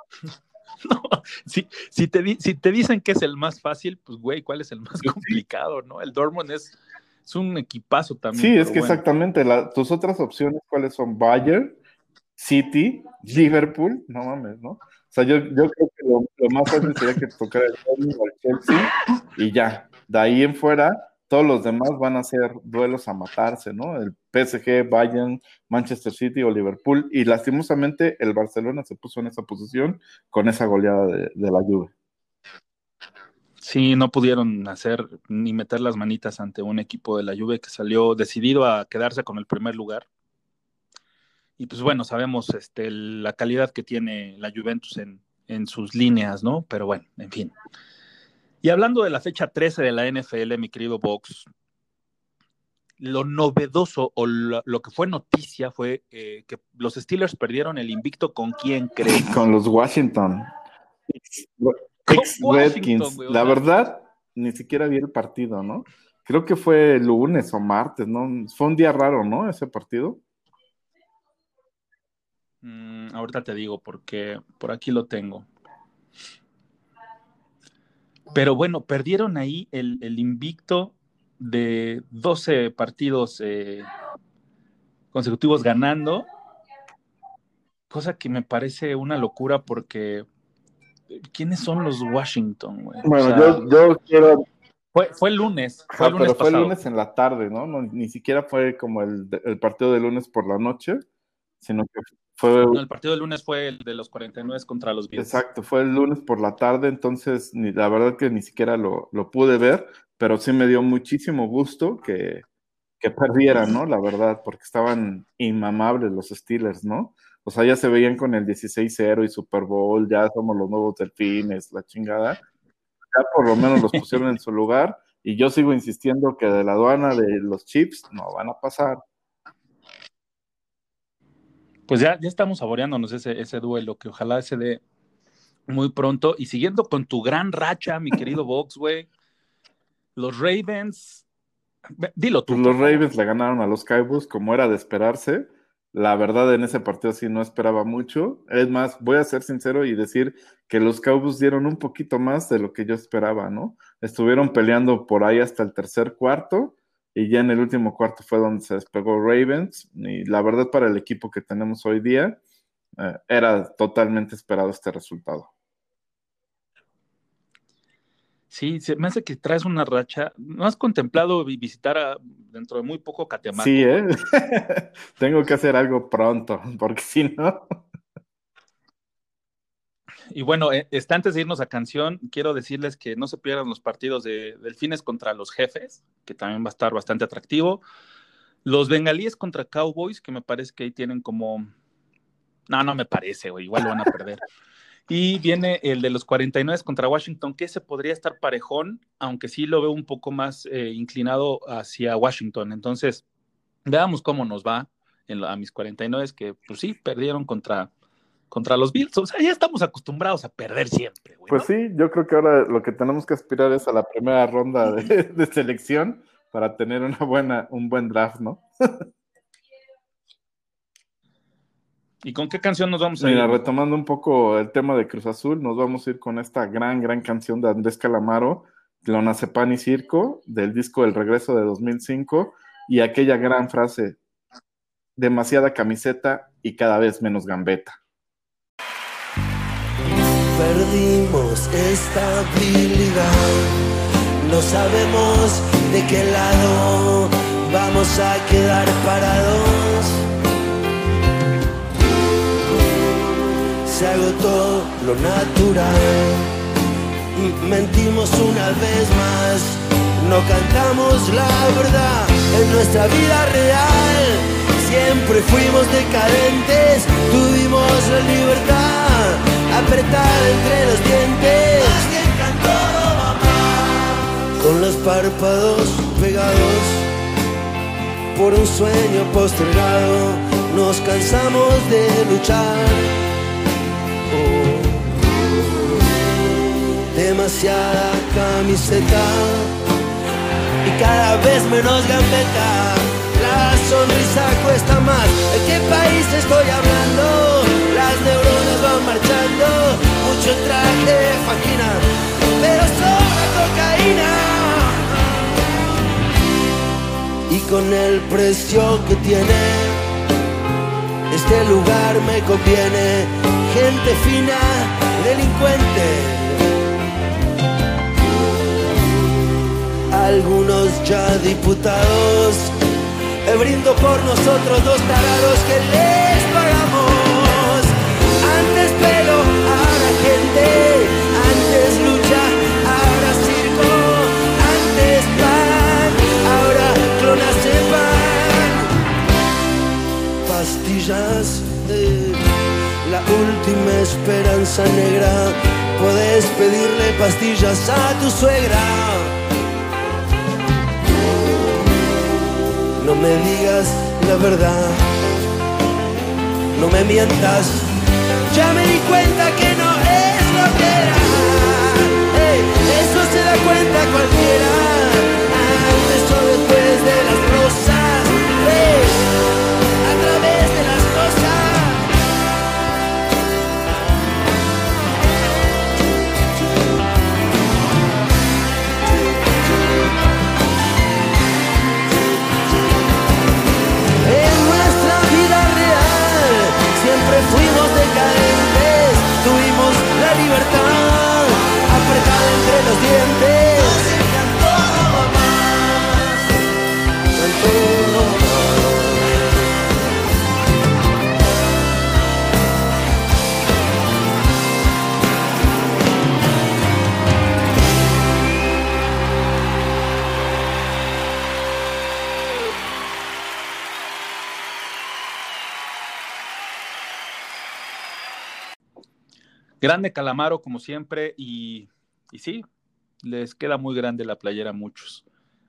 No, si, si, te, si te dicen que es el más fácil, pues güey, ¿cuál es el más complicado, no? El Dortmund es, es un equipazo también. Sí, es que exactamente, tus otras opciones, ¿cuáles son? Bayern, City, Liverpool, no mames, ¿no? sea, yo, yo creo que lo, más fácil sería que tocara el Chelsea y ya. De ahí en fuera, todos los demás van a ser duelos a matarse, ¿no? El PSG, Bayern, Manchester City o Liverpool. Y lastimosamente el Barcelona se puso en esa posición con esa goleada de, de la Juve. Sí, no pudieron hacer ni meter las manitas ante un equipo de la Juve que salió decidido a quedarse con el primer lugar. Y pues bueno, sabemos este, la calidad que tiene la Juventus en, sus líneas, ¿no? Pero bueno, en fin. Y hablando de la fecha 13 de la NFL, mi querido Box, lo novedoso o lo, que fue noticia fue eh, que los Steelers perdieron el invicto con quién crees? Con los Washington. Redskins. la verdad, ni siquiera vi el partido, ¿no? Creo que fue lunes o martes, ¿no? Fue un día raro, ¿no? Ese partido. Mm, ahorita te digo porque por aquí lo tengo. Pero bueno, perdieron ahí el, invicto de 12 partidos eh, consecutivos ganando, cosa que me parece una locura porque ¿quiénes son los Washington? Bueno, yo, quiero... Fue, el lunes. Fue el lunes pero fue el lunes en la tarde, ¿no? Ni siquiera fue como el, el partido de lunes por la noche, sino que el partido del lunes fue el de los 49 contra los Bills. Exacto, fue el lunes por la tarde, entonces ni, la verdad que ni siquiera lo, pude ver, pero sí me dio muchísimo gusto que, que perdieran, ¿no? La verdad, porque estaban inmamables los Steelers, ¿no? O sea, ya se veían con el 16-0 y Super Bowl, ya somos los nuevos delfines, la chingada. Ya por lo menos los pusieron en su lugar y yo sigo insistiendo que de la aduana de los chips no van a pasar pues ya, ya estamos saboreándonos ese, ese duelo, que ojalá se dé muy pronto. Y siguiendo con tu gran racha, mi querido Vox, güey, los Ravens, dilo tú. Pues los Ravens le ganaron a los Cowboys como era de esperarse. La verdad, en ese partido sí no esperaba mucho. Es más, voy a ser sincero y decir que los Cowboys dieron un poquito más de lo que yo esperaba, ¿no? Estuvieron peleando por ahí hasta el tercer cuarto y ya en el último cuarto fue donde se despegó Ravens. Y la verdad, para el equipo que tenemos hoy día, eh, era totalmente esperado este resultado. Sí, se me hace que traes una racha. ¿No has contemplado visitar a, dentro de muy poco Catemaco? Sí, ¿eh? Tengo que hacer algo pronto, porque si no. Y bueno, eh, está antes de irnos a canción, quiero decirles que no se pierdan los partidos de Delfines contra los Jefes, que también va a estar bastante atractivo. Los Bengalíes contra Cowboys, que me parece que ahí tienen como. No, no me parece, güey, igual lo van a perder. Y viene el de los 49 contra Washington, que ese podría estar parejón, aunque sí lo veo un poco más eh, inclinado hacia Washington. Entonces, veamos cómo nos va en a mis 49, que pues sí, perdieron contra, contra los Bills. O sea, ya estamos acostumbrados a perder siempre. Pues sí, yo creo que ahora lo que tenemos que aspirar es a la primera ronda de, de selección para tener una buena, un buen draft, ¿no? ¿Y con qué canción nos vamos a ir? Mira, retomando un poco el tema de Cruz Azul, nos vamos a ir con esta gran, gran canción de Andrés Calamaro, Clonacepan y Circo, del disco El Regreso de 2005, y aquella gran frase, demasiada camiseta y cada vez menos gambeta. Perdimos estabilidad, no sabemos de qué lado vamos a quedar parados se agotó lo natural. Mentimos una vez más, no cantamos la verdad en nuestra vida real. Siempre fuimos decadentes, tuvimos la libertad apretada entre los dientes. Con los párpados pegados por un sueño postergado, nos cansamos de luchar demasiada camiseta y cada vez menos gambeta. La sonrisa cuesta más. ¿De qué país estoy hablando? Las neuronas marchando, mucho traje faquina, pero sobra cocaína. Y con el precio que tiene, este lugar me conviene. Gente fina, delincuente algunos ya diputados. brindo por nosotros dos tarados que les pagamos. Esperanza negra. Puedes pedirle pastillas a tu suegra. No me digas la verdad, no me mientas. Ya me di cuenta cuenta cualquiera. Antes o después de las rosas. a través de las cosas. fuimos decadentes, tuvimos la libertad apretada entre los dientes. Grande Calamaro, como siempre, y, sí, les queda muy grande la playera a muchos.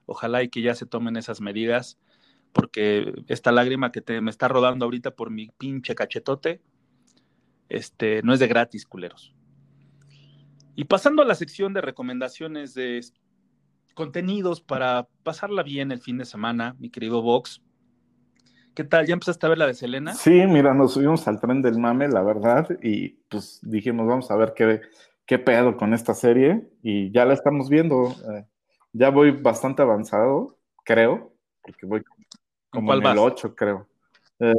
Ojalá y que ya se tomen esas medidas, porque esta lágrima que te, me está rodando ahorita por mi pinche cachetote, este, no es de gratis, culeros. Y pasando a la sección de recomendaciones de contenidos para pasarla bien el fin de semana, mi querido Vox, ¿Qué tal? ¿Ya empezaste a ver la de Selena? Sí, mira, nos subimos al tren del mame, la verdad, y pues dijimos, vamos a ver qué, qué pedo con esta serie, y ya la estamos viendo. Eh, ya voy bastante avanzado, creo, porque voy como en el 8, creo. Eh,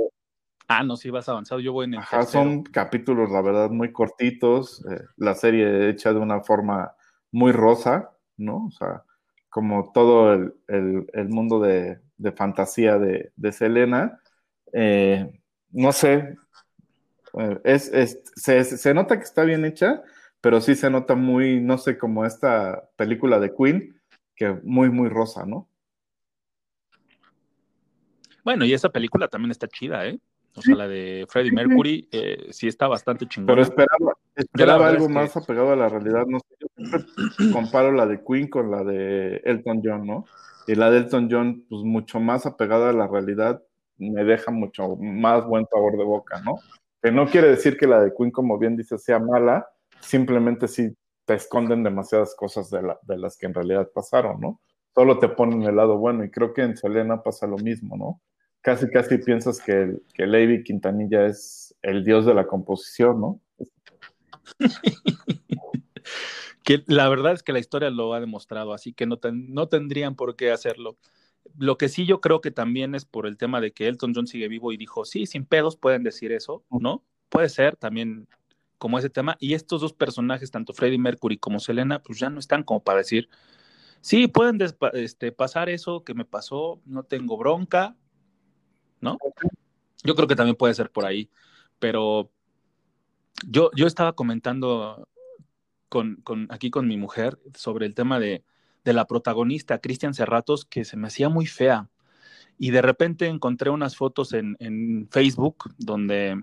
ah, no, sí vas avanzado, yo voy en el Ajá, son capítulos, la verdad, muy cortitos, eh, la serie hecha de una forma muy rosa, ¿no? O sea, como todo el, mundo de, fantasía de, Selena. Eh, no sé, eh, es, se, nota que está bien hecha, pero sí se nota muy, no sé, como esta película de Queen, que muy, muy rosa, ¿no? Bueno, y esa película también está chida, ¿eh? O sea, la de Freddie Mercury eh, sí está bastante chingona. Pero esperaba, esperaba algo más apegado a la realidad. No sé, yo siempre comparo la de Queen con la de Elton John, ¿no? Y la de John, pues mucho más apegada a la realidad, me deja mucho más buen sabor de boca, ¿no? Que no quiere decir que la de Queen, como bien dice, sea mala, simplemente sí te esconden demasiadas cosas de, las que en realidad pasaron, ¿no? Solo te ponen el lado bueno, y creo que en Selena pasa lo mismo, ¿no? casi, casi piensas que, que Levi Quintanilla es el dios de la composición, ¿no? que la verdad es que la historia lo ha demostrado, así que no, no tendrían por qué hacerlo. Lo que sí yo creo que también es por el tema de que Elton John sigue vivo y dijo, sí, sin pedos pueden decir eso, ¿no? Puede ser también como ese tema. Y estos dos personajes, tanto Freddie Mercury como Selena, pues ya no están como para decir, sí, pueden este, pasar eso que me pasó, no tengo bronca, ¿no? Yo creo que también puede ser por ahí, pero yo, yo estaba comentando con, aquí con mi mujer sobre el tema de, la protagonista, Cristian Cerratos, que se me hacía muy fea. Y de repente encontré unas fotos en, en, Facebook donde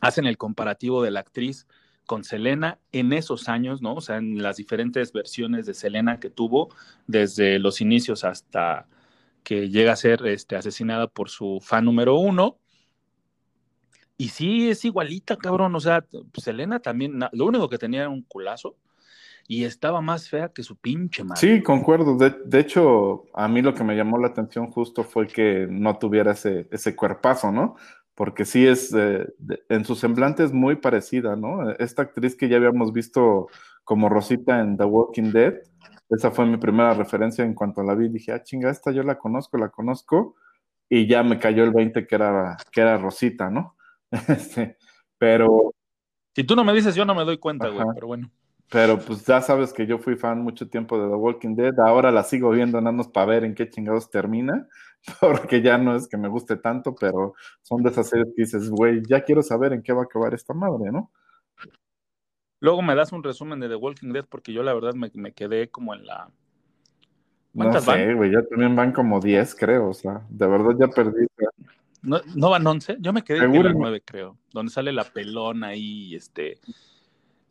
hacen el comparativo de la actriz con Selena en esos años, ¿no? O sea, en las diferentes versiones de Selena que tuvo, desde los inicios hasta que llega a ser este, asesinada por su fan número uno. Y sí, es igualita, cabrón. O sea, Selena también, lo único que tenía era un culazo y estaba más fea que su pinche madre. Sí, concuerdo. De, hecho, a mí lo que me llamó la atención justo fue que no tuviera ese, ese cuerpazo, ¿no? Porque sí es, en su semblante es muy parecida, ¿no? Esta actriz que ya habíamos visto como Rosita en The Walking Dead, esa fue mi primera referencia en cuanto la vi. Dije, ah, chinga, esta yo la conozco, la conozco. Y ya me cayó el 20 que era, que era Rosita, ¿no? Este, pero. Si tú no me dices, yo no me doy cuenta, güey, pero bueno. Pero pues ya sabes que yo fui fan mucho tiempo de The Walking Dead. Ahora la sigo viendo nada más para ver en qué chingados termina, porque ya no es que me guste tanto, pero son de esas series que dices, güey, ya quiero saber en qué va a acabar esta madre, ¿no? Luego me das un resumen de The Walking Dead porque yo la verdad me, quedé como en la... No sé, güey, ya también van como 10, creo, o sea, de verdad ya perdí. ¿No, ¿No, van 11? Yo me quedé en la 9, creo, donde sale la pelona ahí, este,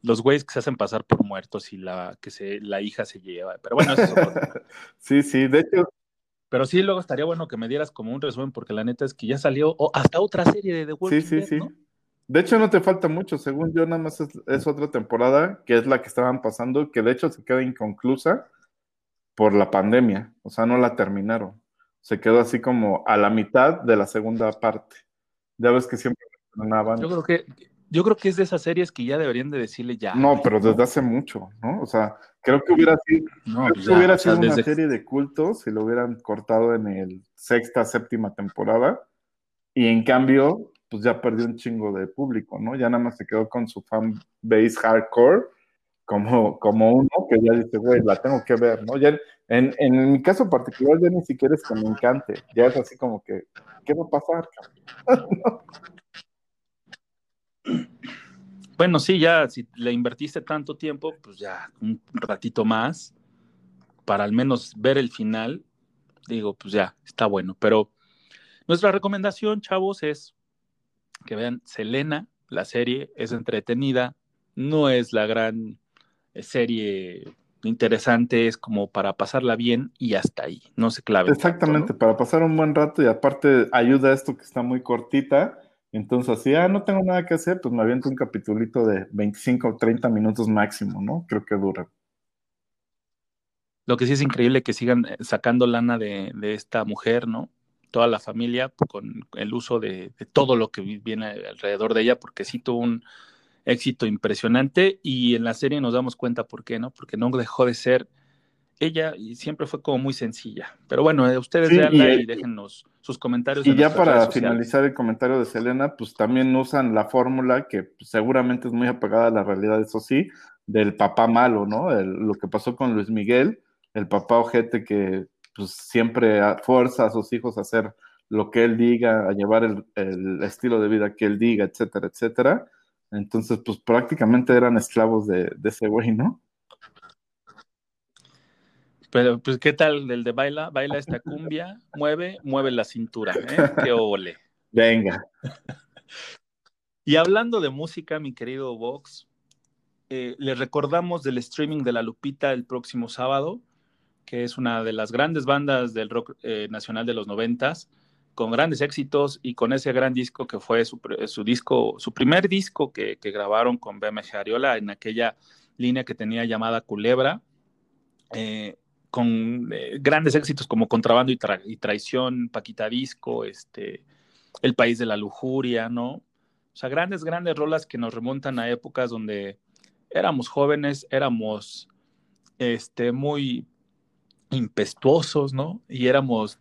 los güeyes que se hacen pasar por muertos y la que se, la hija se lleva, pero bueno, eso es Sí, sí, de hecho... Pero sí, luego estaría bueno que me dieras como un resumen, porque la neta es que ya salió hasta otra serie de The Walking sí, sí, sí. De hecho, no te falta mucho, según yo, nada más es, otra temporada, que es la que estaban pasando, que de hecho se queda inconclusa por la pandemia, o sea, no la terminaron. Se quedó así como a la mitad de la segunda parte. Ya ves que siempre Yo creo que, yo creo que es de esas series que ya deberían de decirle ya. No, pero desde hace mucho, ¿no? O sea, creo que hubiera sido, pues hubiera sido una serie de cultos si lo hubieran cortado en el sexta, séptima temporada. Y en cambio, pues ya perdió un chingo de público, ¿no? Ya nada más se quedó con su fan base hardcore, como, como uno que ya dice, güey, la tengo que ver, ¿no? Ya en, en mi caso particular ya ni siquiera es que me encante, ya es así como que, ¿qué va a pasar? bueno, sí, ya si le invertiste tanto tiempo, pues ya un ratito más para al menos ver el final, digo, pues ya, está bueno, pero nuestra recomendación, chavos, es que vean Selena, la serie es entretenida, no es la gran serie interesante, es como para pasarla bien y hasta ahí, no se clave. Exactamente, para pasar un buen rato y aparte ayuda esto que está muy cortita. Entonces, si ah, no tengo nada que hacer, pues me aviento un capitulito de 25 o 30 minutos máximo, ¿no? Creo que dura. Lo que sí es increíble que sigan eh, sacando lana de, de esta mujer, ¿no? toda la familia con el uso de, todo lo que viene alrededor de ella, porque sí tuvo un éxito impresionante y en la serie nos damos cuenta por qué, ¿no? Porque no dejó de ser ella y siempre fue como muy sencilla. Pero bueno, eh, ustedes sí, y, déjennos sus comentarios. Y ya para finalizar el comentario de Selena, pues también usan la fórmula que seguramente es muy apagada a la realidad, eso sí, del papá malo, ¿no? lo que pasó con Luis Miguel, el papá ojete que pues siempre fuerza a sus hijos a hacer lo que él diga, a llevar el, estilo de vida que él diga, etcétera, etcétera. Entonces, pues prácticamente eran esclavos de, ese güey, ¿no? Pero, pues, ¿qué tal el de baila? Baila esta cumbia, mueve, mueve la cintura, ¿eh? ¡Qué ole! Venga. Y hablando de música, mi querido Vox, eh, les recordamos del streaming de La Lupita el próximo sábado que es una de las grandes bandas del rock eh, nacional de los noventas, con grandes éxitos y con ese gran disco que fue su, disco, su primer disco que, grabaron con BMG Ariola en aquella línea que tenía llamada Culebra, eh, con eh, grandes éxitos como Contrabando y, Traición, Paquita Disco, este, El País de la Lujuria, ¿no? O sea, grandes, grandes rolas que nos remontan a épocas donde éramos jóvenes, éramos este, muy impetuosos, ¿no? Y éramos,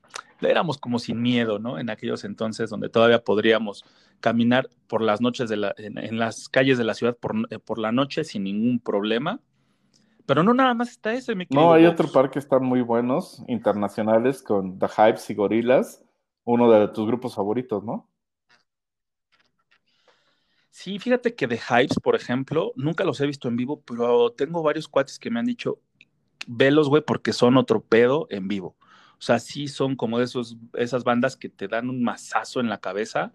éramos como sin miedo, ¿no? En aquellos entonces donde todavía podríamos caminar por las noches de la, en, las calles de la ciudad por, eh, por, la noche sin ningún problema. Pero no nada más está ese, mi No, hay otro par que están muy buenos, internacionales, con The Hypes y Gorilas, uno de tus grupos favoritos, ¿no? Sí, fíjate que The Hypes, por ejemplo, nunca los he visto en vivo, pero tengo varios cuates que me han dicho, velos, güey, porque son otro pedo en vivo. O sea, sí son como esas bandas que te dan un mazazo en la cabeza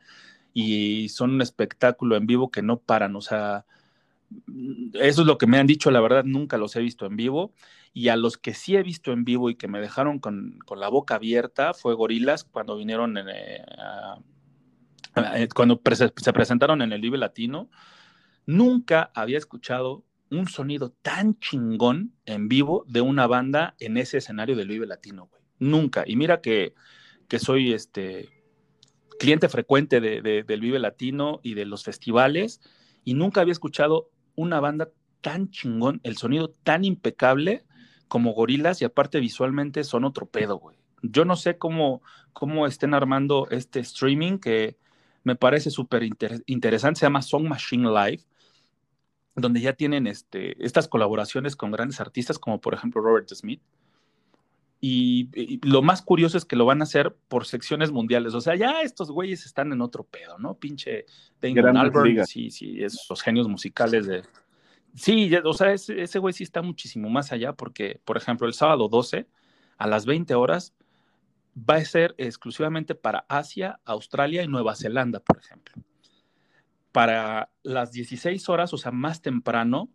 y son un espectáculo en vivo que no paran. O sea, eso es lo que me han dicho, la verdad, nunca los he visto en vivo. Y a los que sí he visto en vivo y que me dejaron con, la boca abierta fue Gorilas cuando vinieron en, eh, eh, cuando se presentaron en el Vive Latino. Nunca había escuchado un sonido tan chingón en vivo de una banda en ese escenario del Vive Latino, güey. Nunca. Y mira que, que soy este cliente frecuente de, del Vive Latino y de los festivales y nunca había escuchado una banda tan chingón, el sonido tan impecable como Gorilas y aparte visualmente son otro pedo, güey. Yo no sé cómo, cómo estén armando este streaming que me parece súper interesante, se llama Song Machine Live donde ya tienen este, estas colaboraciones con grandes artistas como por ejemplo Robert Smith. Y, lo más curioso es que lo van a hacer por secciones mundiales. O sea, ya estos güeyes están en otro pedo, ¿no? Pinche Damon Albarn, sí, sí, esos genios musicales de... Sí, o sea, ese, ese güey sí está muchísimo más allá porque, por ejemplo, el sábado 12 a las 20 horas va a ser exclusivamente para Asia, Australia y Nueva Zelanda, por ejemplo para las 16 horas, o sea, más temprano,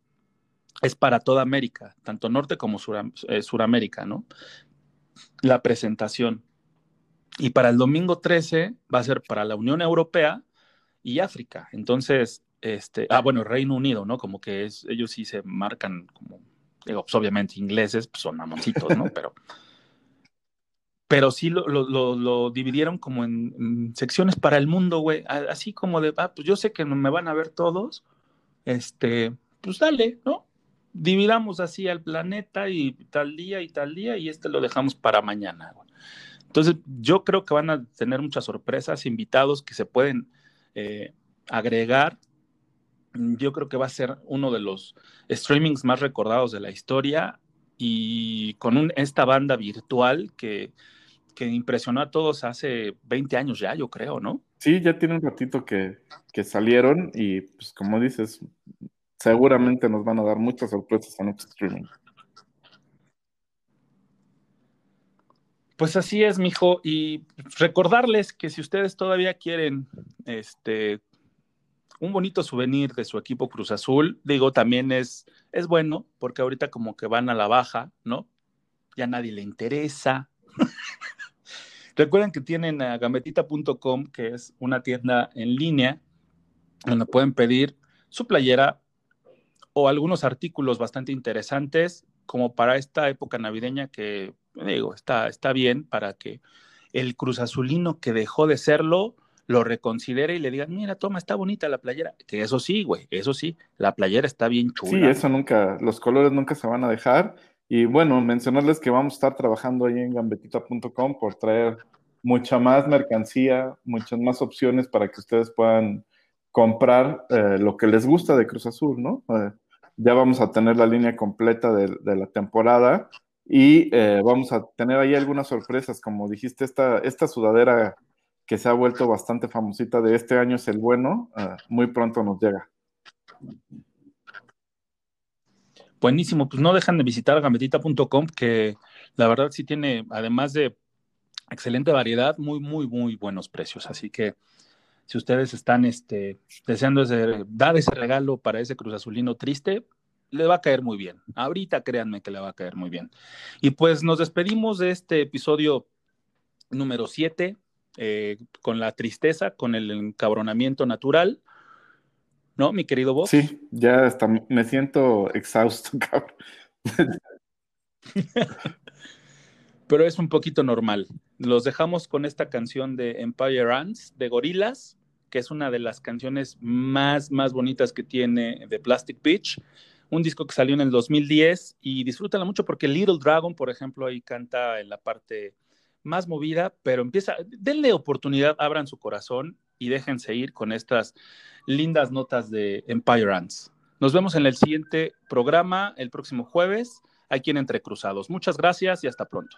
es para toda América, tanto Norte como eh, Suramérica, ¿no? La presentación. Y para el domingo 13 va a ser para la Unión Europea y África. Entonces, este, ah, bueno, Reino Unido, ¿no? Como que es, ellos sí se marcan como, digo, pues obviamente ingleses, pues son mamoncitos, ¿no? Pero pero sí lo, dividieron como en, secciones para el mundo, güey, así como de, ah, pues yo sé que me van a ver todos, este, pues dale, ¿no? Dividamos así al planeta y tal día y tal día y este lo dejamos para mañana. Entonces, yo creo que van a tener muchas sorpresas, invitados que se pueden eh, agregar. Yo creo que va a ser uno de los streamings más recordados de la historia y con esta banda virtual que que impresionó a todos hace 20 años ya, yo creo, ¿no? Sí, ya tiene un ratito que, salieron y pues como dices, seguramente nos van a dar muchas sorpresas en este streaming. Pues así es, mijo, y recordarles que si ustedes todavía quieren este un bonito souvenir de su equipo Cruz Azul, digo, también es, es bueno, porque ahorita como que van a la baja, ¿no? Ya nadie le interesa. Recuerden que tienen a gametita.com, que es una tienda en línea donde pueden pedir su playera o algunos artículos bastante interesantes como para esta época navideña que digo, está, está bien para que el Cruz Azulino que dejó de serlo lo reconsidere y le digan, mira, toma, está bonita la playera. Que eso sí, güey, eso sí, la playera está bien chula. Sí, eso nunca, los colores nunca se van a dejar. Y bueno, mencionarles que vamos a estar trabajando ahí en gambetita.com por traer mucha más mercancía, muchas más opciones para que ustedes puedan comprar eh, lo que les gusta de Cruz Azul, ¿no? Eh, ya vamos a tener la línea completa de, la temporada y eh, vamos a tener ahí algunas sorpresas, como dijiste, esta, esta sudadera que se ha vuelto bastante famosita de este año es el bueno, muy pronto nos llega. Buenísimo, pues no dejan de visitar gambetita.com, que la verdad sí tiene, además de excelente variedad, muy, muy, muy buenos precios. Así que si ustedes están este, deseando dar ese regalo para ese Cruz Azulino triste, le va a caer muy bien. Ahorita créanme que le va a caer muy bien. Y pues nos despedimos de este episodio número 7 eh, con la tristeza, con el encabronamiento natural. ¿No, mi querido Bob? Sí, ya está, me siento exhausto, cabrón. Pero es un poquito normal. Los dejamos con esta canción de Empire Ants de Gorilas, que es una de las canciones más, más bonitas que tiene de Plastic Beach. Un disco que salió en el 2010 y disfrútala mucho porque Little Dragon, por ejemplo, ahí canta en la parte más movida, pero empieza, denle oportunidad, abran su corazón y déjense ir con estas lindas notas de Empire Ants. Nos vemos en el siguiente programa el próximo jueves, aquí en Entre Cruzados. Muchas gracias y hasta pronto.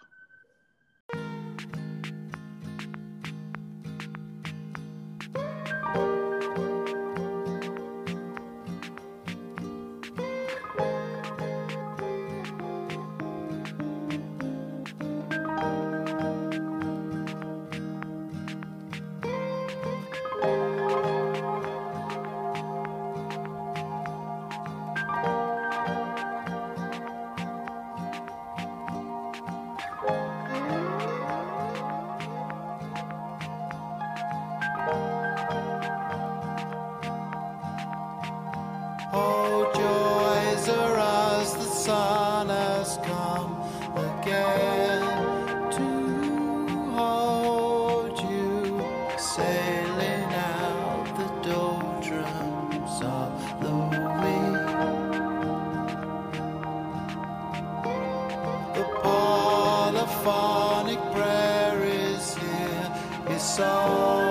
soul.